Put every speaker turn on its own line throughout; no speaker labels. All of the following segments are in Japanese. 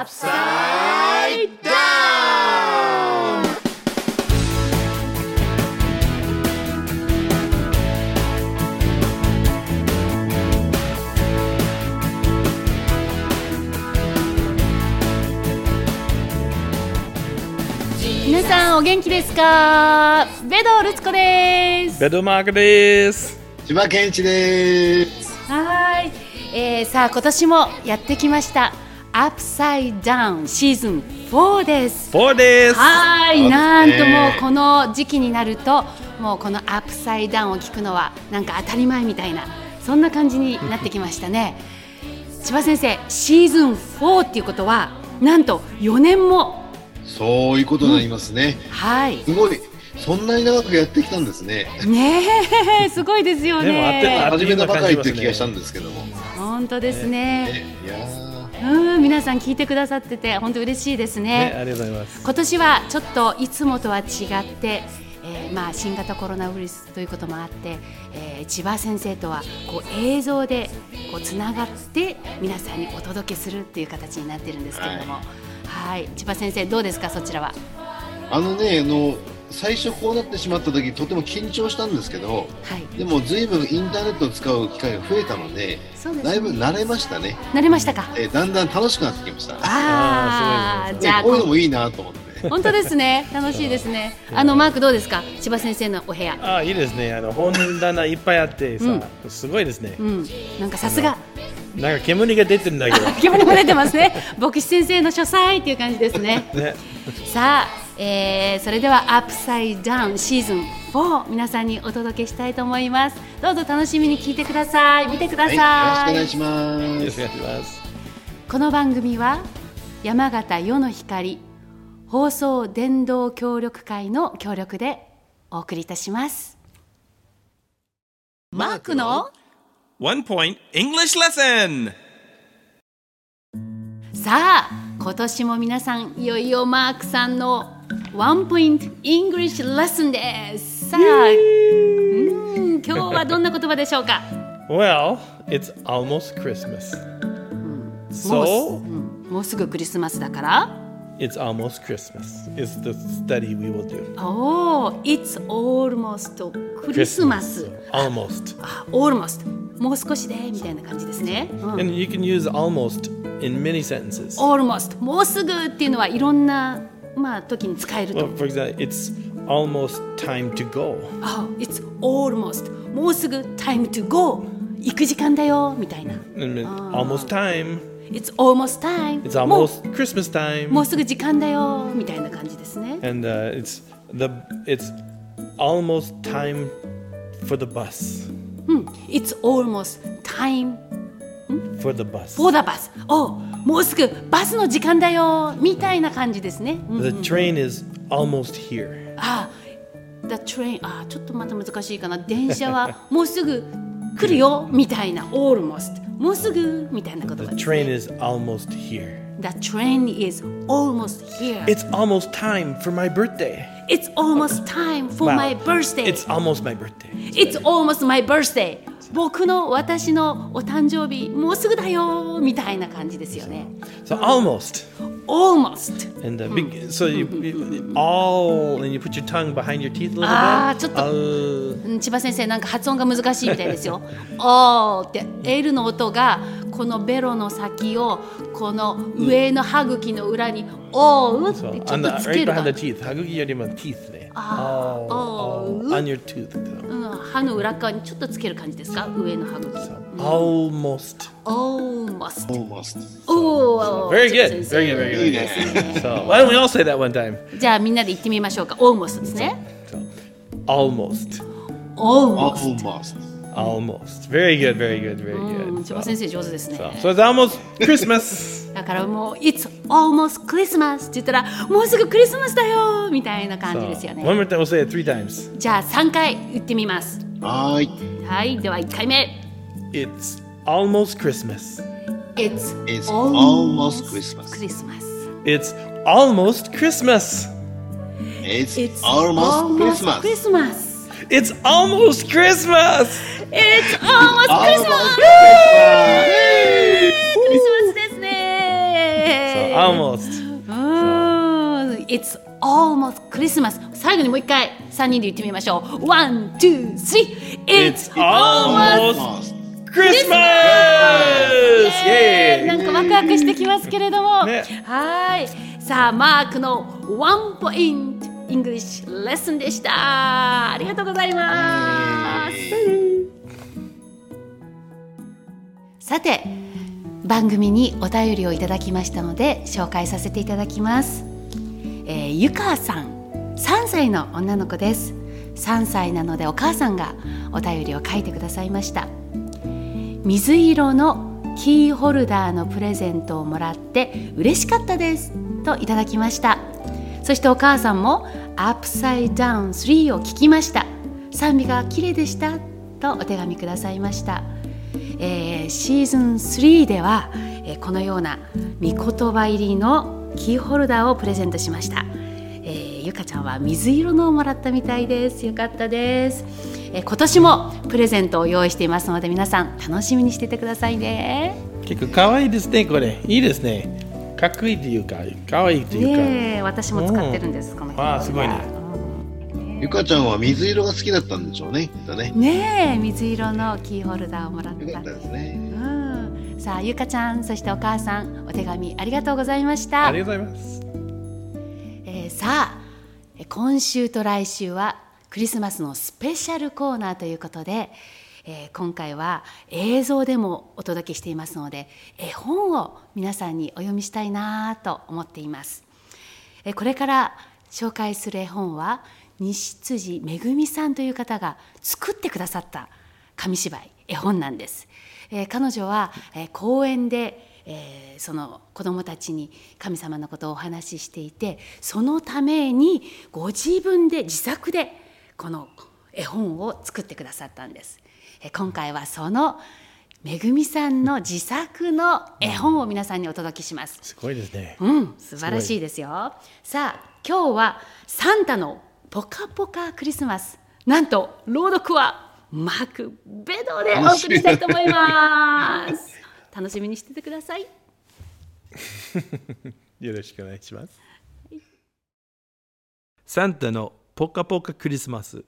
Upside Down!
皆さんお元気ですか？ベドルツコです
ベドマークです。
千葉健一です。
はーい、えー、さあ今年もやってきましたアップサイドダウンシーズン4です
four です。
はーい、なんともうこの時期になるともうこのアップサイドダウンを聞くのはなんか当たり前みたいなそんな感じになってきましたね千葉先生シーズン4っていうことはなんと4年も
そういうことになりますね。
はい
すごい。そんなに長くやってきたんですね。
ねえすごいですよ
でもあって
初めのばかりって気がしたんですけども。
本当ですね
ねいやー
うん皆さん聞いてくださってて本当嬉しいです
ね、ありがとうございます。
今年はちょっといつもとは違って、えーまあ、新型コロナウイルスということもあって、えー千葉先生とはこう映像でこうつながって皆さんにお届けするっていう形になってるんですけれども、はい千葉先生どうですかそちらは？
あのね、あの最初こうなってしまった時とても緊張したんですけど、
はい、
でもずいぶんインターネットを使う機会が増えたので、
そうですね。
だいぶ慣れましたね。
慣れましたか？
えーだんだん楽しくなってきました。
ああ
あーすごい
じゃあ
こういうのもいいなと思って。
本当ですね。楽しいですね。あのマークどうですか？千葉先生のお部屋。
あ、いいですね。あの本棚いっぱいあってさ、すごいですね。
う。ん。なんかさすが。
なんか煙が出てるんだけど。
煙も出てますね。牧師先生の書斎っていう感じですね。
ね、
さあ、えーそれではアップサイダウンシーズン4皆さんにお届けしたいと思いますどうぞ楽しみに聞いてください見てくだ
はい、
さい、
よろしくお願いします。
よろしくお願いします。
この番組は山形世の光放送伝道協力会の協力でお送りいたしますマークの
One point English lesson.
さあ今年も皆さんいよいよマークさんのワンポイント English レッスンですさあうん今日はどんな言葉でしょうか
Well, it's almost Christmas.
もう
So,
うんもうすぐクリスマスだから
it's almost Christmas is the study we will do.
おお It's almost クリスマス
Almost.
あ almost もう少しでみたいな感じですね、うん
And you can use almost in many sentences.
almost もうすぐっていうのはいろんなまあ時に使えると
Well, for example, it's almost time to go.
あ It's almost もうすぐ time to go 行く時間だよみたいな
And then almost time.
It's almost time
It's
もう
almost Christmas time.
もうすぐ時間だよみたいな感じですね
and uh, it's the it's almost time for the bus
うん It's almost time
for the bus
for the bus おもうすぐバスの時間だよみたいな感じですね、うん
the train is almost here
あ The train あちょっとまた難しいかな電車はもうすぐ来るよみたいな almost もうすぐみたいな言葉
the
です
train
ね
is almost here
The train is almost here
it's almost time for my birthday
It's almost time for my birthday
it's almost my birthday
It's almost my birthday 僕の私のお誕生日もうすぐだよみたいな感じですよね
so almost
almost
and uh, big, so you, you all and you put your tongue behind your teeth a little
Ah,
bit
ちょっと。千葉先生なんか発音が難しいみたいですよ。おーって L の音がこのベロの先をこの上の歯茎の裏に覆うってちょっとつける。
歯茎よりも teeth ね。
あ
あ、覆
う。
On your tooth.
歯の裏側にちょっとつける感じですか上の歯茎。
Almost.
Almost.
Almost.
Oh,
very good. Very good. Very good.
いい
です
ね。
So, why don't we all say that one time?
じゃあみんなで言ってみましょうか。Almost ですね。
Almost.
Almost.
Almost.
Almost. Very good, very good, very
うん、
good.
千葉先生上手ですね。
So, so it's almost Christmas.
だからもう「It's almost Christmas」って言ったら「もうすぐクリスマスだよ」みたいな感じ
So,
ですよね
one more time, we'll say it three times.
じゃあ3回言ってみます
はーい。
はいでは1回目
It's almost Christmas.
It's,
It's almost Christmas.
Christmas
It's almost Christmas.
It's,
It's
almost Christmas.
Christmas
It's almost Christmas.
It's almost Christmas! クリスマスですねね
almost.
It's almost Christmas 最後にもう一回3人で言ってみましょう One, two, three
It's almost
あ
Christmas!
なんかワクワクしてきますけれども、
ね
はいさあマークのワンポイント English レッスンでしたありがとうございますさて番組にお便りをいただきましたので紹介させていただきます、えーゆかさん3歳の女の子です。3歳なのでお母さんがお便りを書いてくださいました。水色のキーホルダーのプレゼントをもらって嬉しかったです。といただきました。そしてお母さんもアップサイダウン3を聞きました。賛美が綺麗でした。とお手紙くださいました、えーシーズン3では、えーこのような御言葉入りのキーホルダーをプレゼントしました、えーゆかちゃんは水色のをもらったみたいです。よかったです、えー今年もプレゼントを用意していますので皆さん楽しみにしててくださいね。
結構可愛いですね、これ。いいですね。かっこいいというか、可愛いというか。
ねえ私も使ってるんです、このキーホルダー。
わあすごいね
ゆかちゃんは水色が好きだったんでしょうね、ね。
ねえ水色のキーホルダーをもらった
よかったですね。
うん、さあゆかちゃんそしてお母さんお手紙ありがとうございました
ありがとうございます。
えーさあえー今週と来週はクリスマスのスペシャルコーナーということで、えー今回は映像でもお届けしていますので絵本を皆さんにお読みしたいなと思っています。えーこれから紹介する絵本は西辻めぐみさんという方が作ってくださった紙芝居絵本なんです。えー彼女は、えー公園で、えーその子どもたちに神様のことをお話ししていてそのためにご自分で自作でこの絵本を作ってくださったんです。えー今回はそのめぐみさんの自作の絵本を皆さんにお届けします。
すごいですね。
うん、素晴らしいですよ。さあ、今日はサンタのポカポカクリスマス。なんと朗読はマークベドでお送りしたいと思います。楽しみにしててください。
よろしくお願いします。サンタのポカポカクリスマス。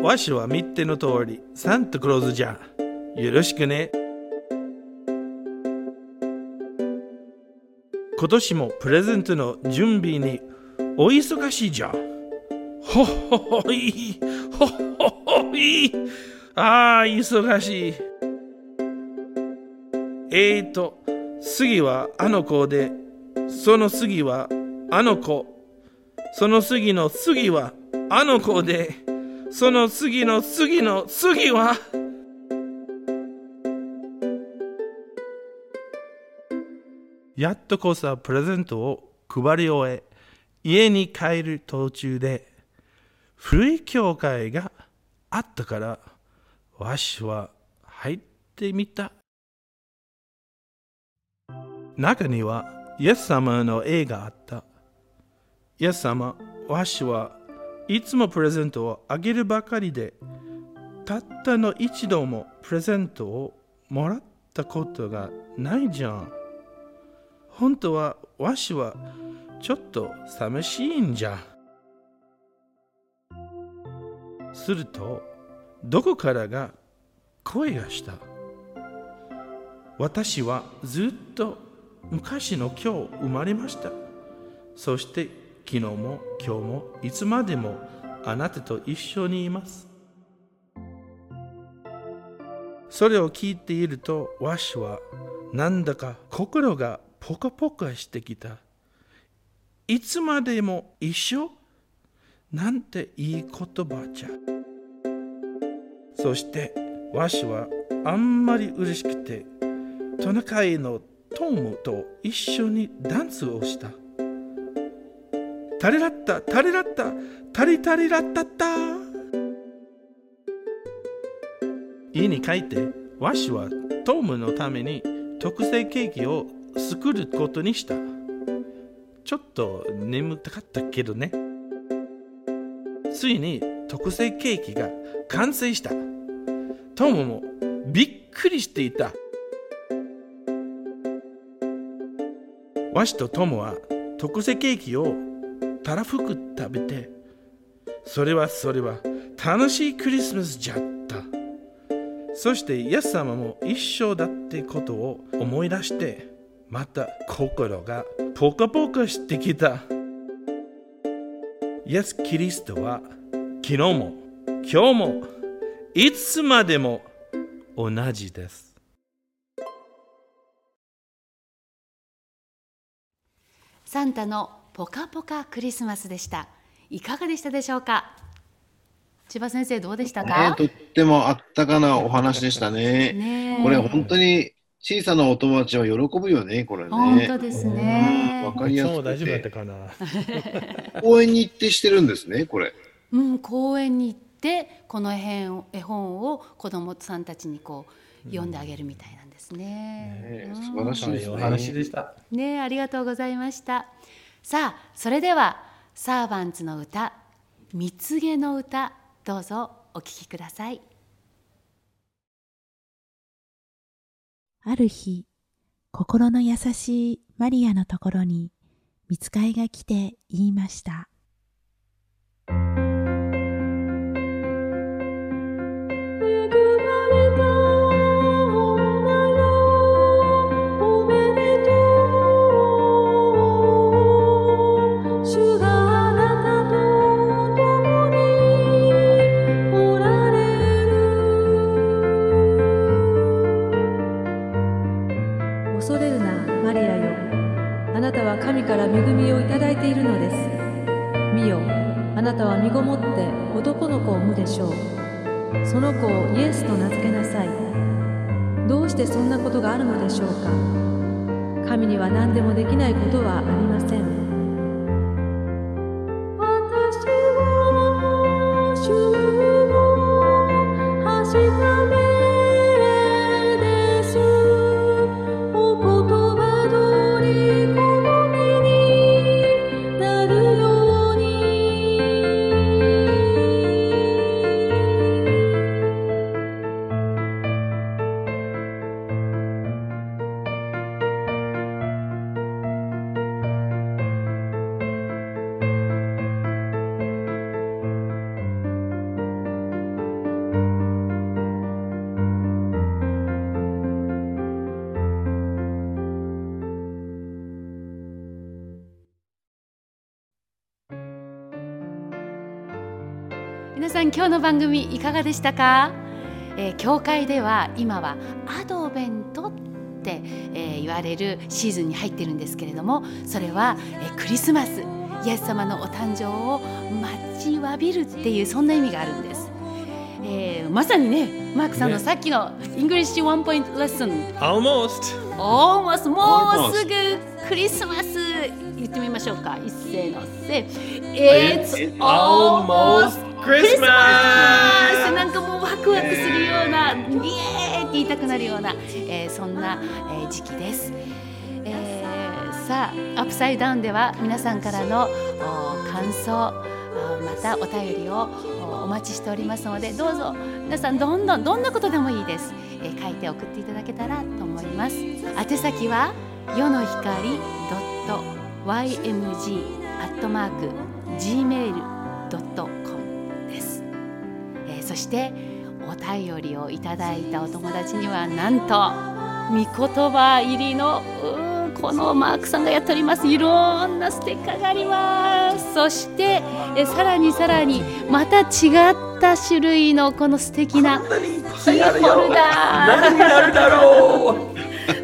わしは見ての通りサンタクローズじゃ。よろしくね。今年もプレゼントの準備にお忙しいじゃ。ほほほい、ほほほい。ああ、忙しい。えーと、次はあの子で、その次はあの子、その次の次はあの子で、その次の次の次は、やっとこさプレゼントを配り終え、家に帰る途中で、古い教会があったから、わしは入ってみた。中には、イエス様の絵があった。イエス様、わしはいつもプレゼントをあげるばかりで、たったの一度もプレゼントをもらったことがないじゃん。本当はわしはちょっと寂しいんじゃ。すると、どこからが声がした。私はずっと昔の今日生まれました。そして昨日も今日もいつまでもあなたと一緒にいます。それを聞いているとわしはなんだか心がポカポカしてきた。いつまでも一緒？なんていい言葉じゃ。そしてわしはあんまり嬉しくてトナカイのトムと一緒にダンスをした。タリラッタ、タリラッタ、タリタリラッタッタ。家に帰って、わしはトムのために特製ケーキを作ることにした。ちょっと眠たかったけどね。ついに特製ケーキが完成した。トムもびっくりしていた。わしとトムは特製ケーキをたらふく食べて、それはそれは楽しいクリスマスじゃった。そしてイエス様も一緒だってことを思い出して、また心がポカポカしてきた。イエス・キリストは昨日も今日もいつまでも同じです。
サンタのポカポカクリスマスでした。いかがでしたでしょうか？千葉先生どうでした
ね
か。
とってもあったかなお話でしたね。
ねえ
これ本当に小さなお友達は喜ぶよね、これね。
本当です
うん
ね
わ。かりやすく
そう大丈夫だった
て。
かな
公園に行ってしてるんですね、これ。
うん、公園に行ってこの絵本絵本を子供さんたちにこう読んであげるみたいなんですね。
素晴らしい。
お話でした。
ねありがとうございました。さあそれではサーバンツの歌蜜毛の歌どうぞお聴きください。
ある日、心の優しいマリアのところに、見つかいが来て言いました。
恐れるなマリアよ。あなたは神から恵みをいただいているのです。見よあなたは身ごもって男の子を産むでしょう。その子をイエスと名付けなさい。どうしてそんなことがあるのでしょうか。神には何でもできないことはあり
皆さん今日の番組いかがでしたか、えー教会では今はアドベントって、えー言われるシーズンに入ってるんですけれどもそれは、えークリスマスイエス様のお誕生を待ちわびるっていうそんな意味があるんです、えーまさにねマークさんの
ね。
さっきの English One Point Lesson
Almost.
Almost もうすぐクリスマス。言ってみましょうか。一斉のせ It's almost
Christmas.
なんかもうワクワクするような、イエーイって言いたくなるような、えーそんな、えー時期です、えーさあアップサイダウンでは皆さんからのお感想あまたお便りをお待ちしておりますのでどうぞ皆さんどんどんどんなことでもいいです、えー書いて送っていただけたらと思います。宛先は世の光 .ymg アットマーク gmail.com、そしてお便りをいただいたお友達にはなんと御言葉入りのこのマークさんがやっております。いろんなステッカーがあります。そしてえさらにさらにまた違った種類のこの素敵なキーホルダ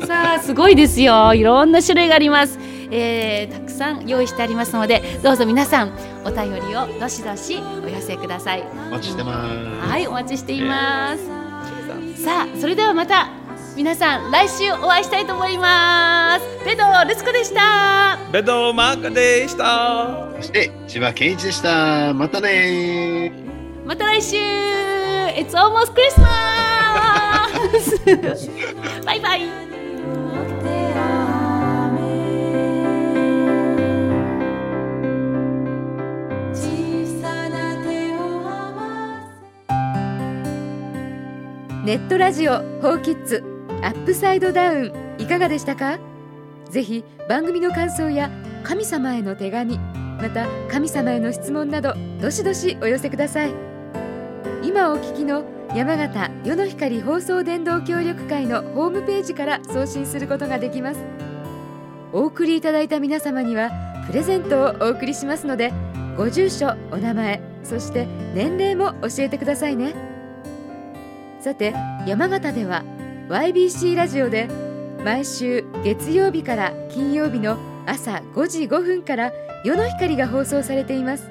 ー。さあすごいですよ。いろんな種類があります、えーたくさん用意してありますのでどうぞ皆さんお便りをどしどしお寄せください
お待ちしてます。
はい、お待ちしています。さあ、それではまた皆さん来週お会いしたいと思います。ペドルツコでした。
Bedo Mark de esta.
そして、千葉健一でした。またねー。
また来週。It's almost Christmas. バイバイ。
ネットラジオ「ホーキッズアップサイドダウン」いかがでしたか？ぜひ番組の感想や神様への手紙また神様への質問などどしどしお寄せください。今お聞きの山形世の光放送伝道協力会のホームページから送信することができます。お送りいただいた皆様にはプレゼントをお送りしますのでご住所お名前そして年齢も教えてくださいね。さて山形では YBC ラジオで毎週月曜日から金曜日の朝5時5分から世の光が放送されています。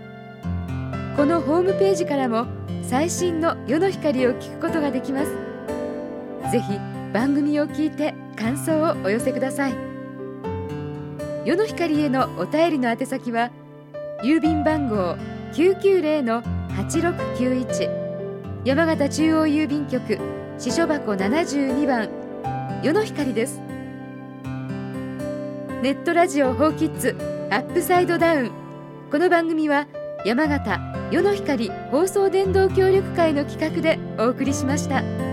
このホームページからも最新の世の光を聞くことができます。ぜひ番組を聞いて感想をお寄せください。世の光へのお便りの宛先は郵便番号990-8691山形中央郵便局支所箱72番世の光ですネットラジオホーキッズアップサイドダウンこの番組は山形世の光放送電動協力会の企画でお送りしました。